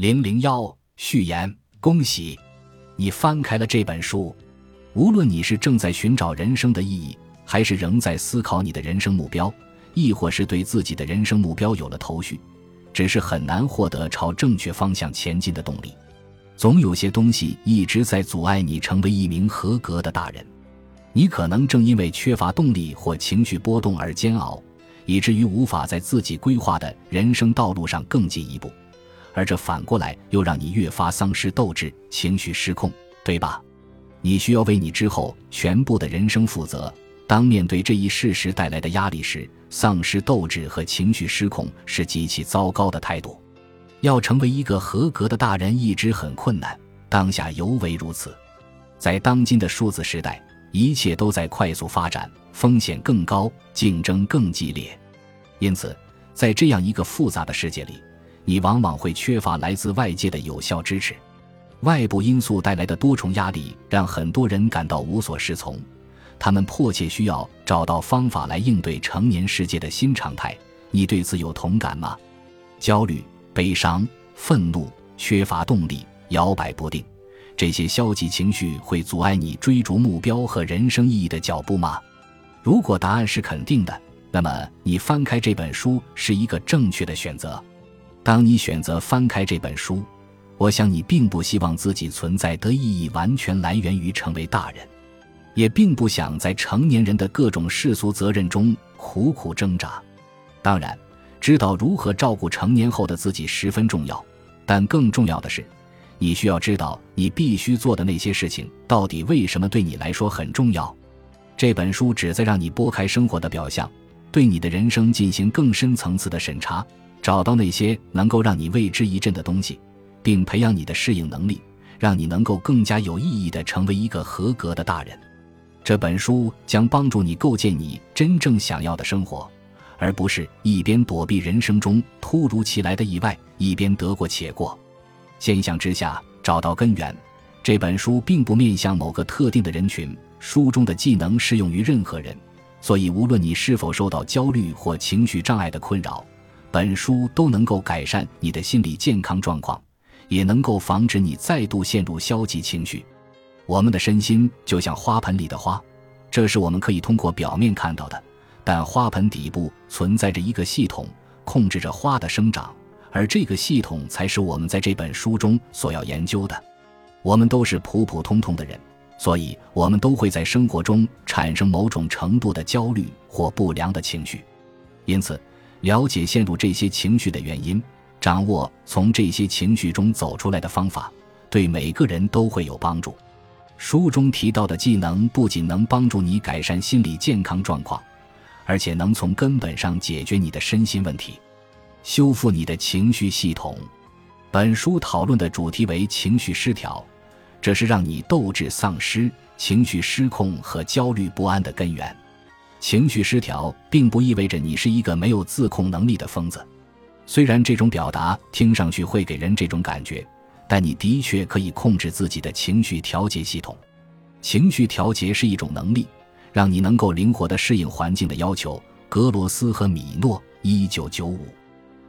零零幺序言：恭喜，你翻开了这本书。无论你是正在寻找人生的意义，还是仍在思考你的人生目标，亦或是对自己的人生目标有了头绪，只是很难获得朝正确方向前进的动力。总有些东西一直在阻碍你成为一名合格的大人。你可能正因为缺乏动力或情绪波动而煎熬，以至于无法在自己规划的人生道路上更进一步。而这反过来又让你越发丧失斗志，情绪失控，对吧？你需要为你之后全部的人生负责。当面对这一事实带来的压力时，丧失斗志和情绪失控是极其糟糕的态度。要成为一个合格的大人，一直很困难，当下尤为如此。在当今的数字时代，一切都在快速发展，风险更高，竞争更激烈。因此，在这样一个复杂的世界里，你往往会缺乏来自外界的有效支持，外部因素带来的多重压力让很多人感到无所适从，他们迫切需要找到方法来应对成年世界的新常态。你对此有同感吗？焦虑、悲伤、愤怒、缺乏动力、摇摆不定，这些消极情绪会阻碍你追逐目标和人生意义的脚步吗？如果答案是肯定的，那么你翻开这本书是一个正确的选择。当你选择翻开这本书，我想你并不希望自己存在的意义完全来源于成为大人，也并不想在成年人的各种世俗责任中苦苦挣扎。当然，知道如何照顾成年后的自己十分重要，但更重要的是，你需要知道你必须做的那些事情到底为什么对你来说很重要。这本书旨在让你拨开生活的表象，对你的人生进行更深层次的审查。找到那些能够让你为之一振的东西，并培养你的适应能力，让你能够更加有意义地成为一个合格的大人。这本书将帮助你构建你真正想要的生活，而不是一边躲避人生中突如其来的意外，一边得过且过。现象之下找到根源。这本书并不面向某个特定的人群，书中的技能适用于任何人，所以无论你是否受到焦虑或情绪障碍的困扰。本书都能够改善你的心理健康状况，也能够防止你再度陷入消极情绪。我们的身心就像花盆里的花，这是我们可以通过表面看到的，但花盆底部存在着一个系统，控制着花的生长，而这个系统才是我们在这本书中所要研究的。我们都是普普通通的人，所以我们都会在生活中产生某种程度的焦虑或不良的情绪，因此。了解陷入这些情绪的原因，掌握从这些情绪中走出来的方法，对每个人都会有帮助。书中提到的技能不仅能帮助你改善心理健康状况，而且能从根本上解决你的身心问题，修复你的情绪系统。本书讨论的主题为情绪失调，这是让你斗志丧失、情绪失控和焦虑不安的根源。情绪失调并不意味着你是一个没有自控能力的疯子，虽然这种表达听上去会给人这种感觉，但你的确可以控制自己的情绪调节系统。情绪调节是一种能力，让你能够灵活地适应环境的要求。格罗斯和米诺，一九九五。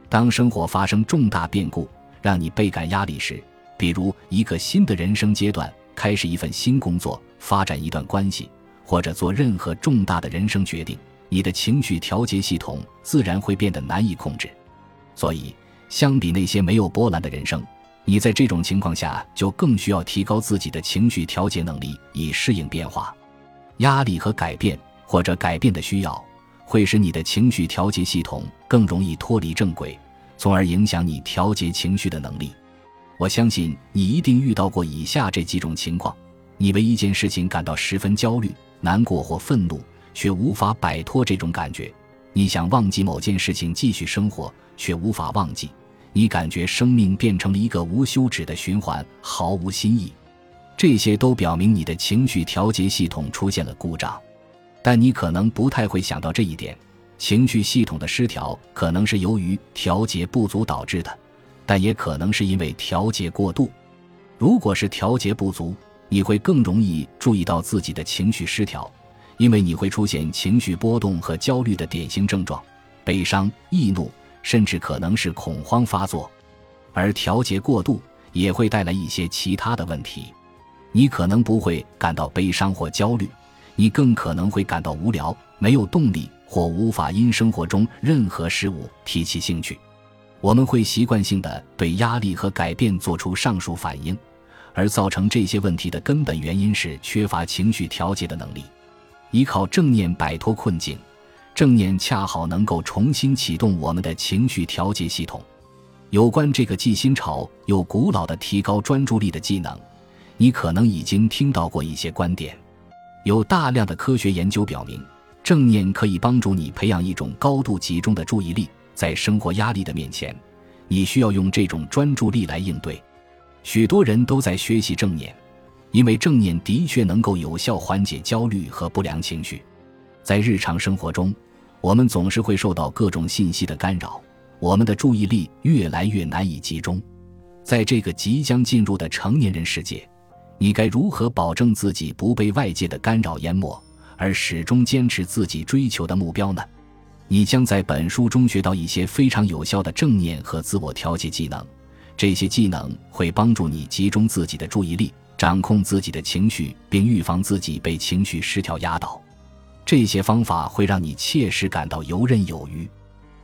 当生活发生重大变故，让你倍感压力时，比如一个新的人生阶段，开始一份新工作，发展一段关系。或者做任何重大的人生决定，你的情绪调节系统自然会变得难以控制。所以，相比那些没有波澜的人生，你在这种情况下就更需要提高自己的情绪调节能力，以适应变化、压力和改变，或者改变的需要，会使你的情绪调节系统更容易脱离正轨，从而影响你调节情绪的能力。我相信你一定遇到过以下这几种情况：你为一件事情感到十分焦虑。难过或愤怒，却无法摆脱这种感觉。你想忘记某件事情，继续生活，却无法忘记。你感觉生命变成了一个无休止的循环，毫无新意。这些都表明你的情绪调节系统出现了故障。但你可能不太会想到这一点：情绪系统的失调可能是由于调节不足导致的，但也可能是因为调节过度。如果是调节不足，你会更容易注意到自己的情绪失调，因为你会出现情绪波动和焦虑的典型症状，悲伤、易怒，甚至可能是恐慌发作。而调节过度也会带来一些其他的问题。你可能不会感到悲伤或焦虑，你更可能会感到无聊、没有动力或无法因生活中任何事物提起兴趣。我们会习惯性的对压力和改变做出上述反应，而造成这些问题的根本原因是缺乏情绪调节的能力。依靠正念摆脱困境，正念恰好能够重新启动我们的情绪调节系统。有关这个既新潮又古老的提高专注力的技能，你可能已经听到过一些观点。有大量的科学研究表明，正念可以帮助你培养一种高度集中的注意力。在生活压力的面前，你需要用这种专注力来应对。许多人都在学习正念，因为正念的确能够有效缓解焦虑和不良情绪。在日常生活中，我们总是会受到各种信息的干扰，我们的注意力越来越难以集中。在这个即将进入的成年人世界，你该如何保证自己不被外界的干扰淹没，而始终坚持自己追求的目标呢？你将在本书中学到一些非常有效的正念和自我调节技能，这些技能会帮助你集中自己的注意力，掌控自己的情绪，并预防自己被情绪失调压倒。这些方法会让你切实感到游刃有余。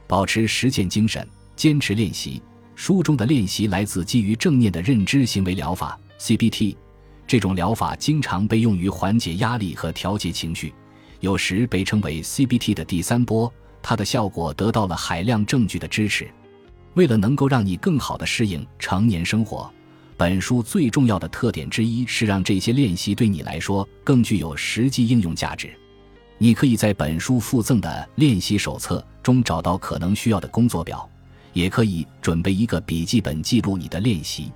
保持实践精神，坚持练习。书中的练习来自基于正念的认知行为疗法 （CBT），这种疗法经常被用于缓解压力和调节情绪，有时被称为 CBT 的第三波。它的效果得到了海量证据的支持。为了能够让你更好地适应成年生活，本书最重要的特点之一是让这些练习对你来说更具有实际应用价值。你可以在本书附赠的练习手册中找到可能需要的工作表，也可以准备一个笔记本记录你的练习。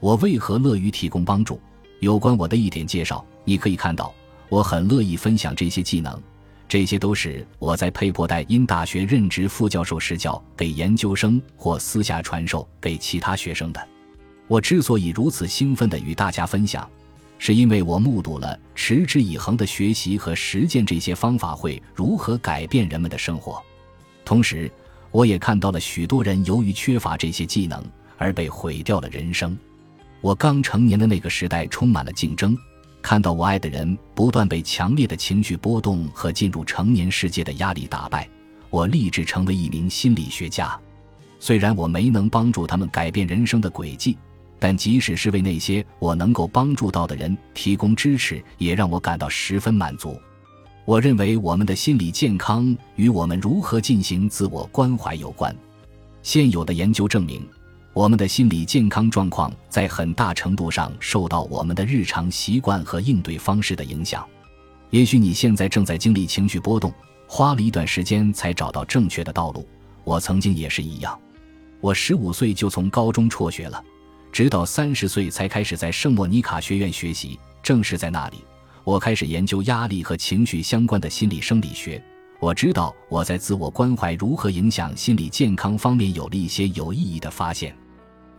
我为何乐于提供帮助？有关我的一点介绍，你可以看到，我很乐意分享这些技能。这些都是我在佩珀代因大学任职副教授时教给研究生或私下传授给其他学生的。我之所以如此兴奋地与大家分享，是因为我目睹了持之以恒的学习和实践这些方法会如何改变人们的生活。同时，我也看到了许多人由于缺乏这些技能而被毁掉了人生。我刚成年的那个时代充满了竞争。看到我爱的人不断被强烈的情绪波动和进入成年世界的压力打败，我立志成为一名心理学家。虽然我没能帮助他们改变人生的轨迹，但即使是为那些我能够帮助到的人提供支持，也让我感到十分满足。我认为我们的心理健康与我们如何进行自我关怀有关。现有的研究证明。我们的心理健康状况在很大程度上受到我们的日常习惯和应对方式的影响。也许你现在正在经历情绪波动，花了一段时间才找到正确的道路。我曾经也是一样。我十五岁就从高中辍学了，直到三十岁才开始在圣莫尼卡学院学习。正是在那里，我开始研究压力和情绪相关的心理生理学。我知道我在自我关怀如何影响心理健康方面有了一些有意义的发现。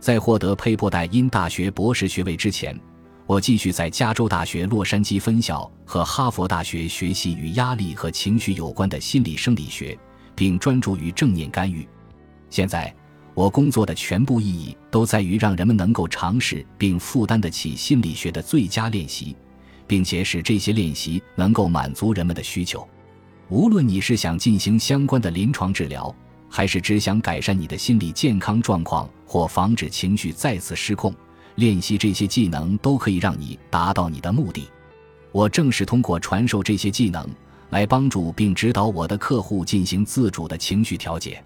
在获得佩珀代因大学博士学位之前，我继续在加州大学洛杉矶分校和哈佛大学学习与压力和情绪有关的心理生理学，并专注于正念干预。现在，我工作的全部意义都在于让人们能够尝试并负担得起心理学的最佳练习，并且使这些练习能够满足人们的需求。无论你是想进行相关的临床治疗，还是只想改善你的心理健康状况或防止情绪再次失控，练习这些技能都可以让你达到你的目的。我正是通过传授这些技能来帮助并指导我的客户进行自主的情绪调节。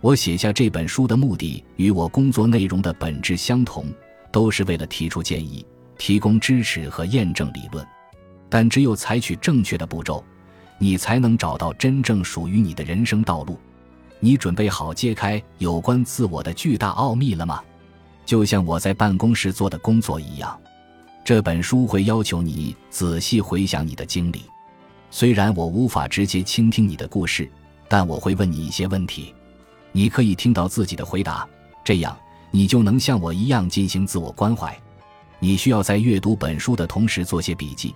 我写下这本书的目的与我工作内容的本质相同，都是为了提出建议、提供支持和验证理论。但只有采取正确的步骤，你才能找到真正属于你的人生道路。你准备好揭开有关自我的巨大奥秘了吗？就像我在办公室做的工作一样，这本书会要求你仔细回想你的经历。虽然我无法直接倾听你的故事，但我会问你一些问题，你可以听到自己的回答，这样你就能像我一样进行自我关怀。你需要在阅读本书的同时做些笔记，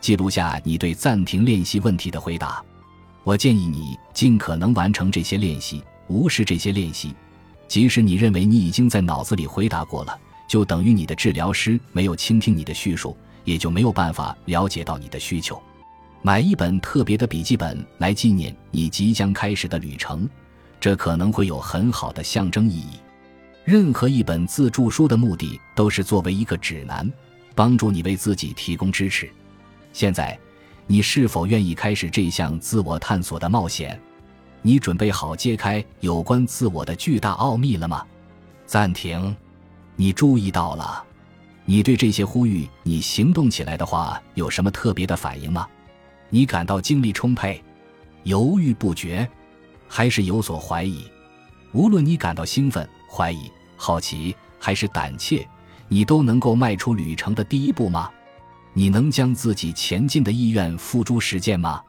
记录下你对暂停练习问题的回答。我建议你尽可能完成这些练习，无视这些练习，即使你认为你已经在脑子里回答过了，就等于你的治疗师没有倾听你的叙述，也就没有办法了解到你的需求。买一本特别的笔记本来纪念你即将开始的旅程，这可能会有很好的象征意义。任何一本自助书的目的都是作为一个指南，帮助你为自己提供支持。现在，你是否愿意开始这项自我探索的冒险？你准备好揭开有关自我的巨大奥秘了吗？暂停。你注意到了？你对这些呼吁你行动起来的话有什么特别的反应吗？你感到精力充沛、犹豫不决，还是有所怀疑？无论你感到兴奋、怀疑、好奇还是胆怯，你都能够迈出旅程的第一步吗？你能将自己前进的意愿付诸实践吗？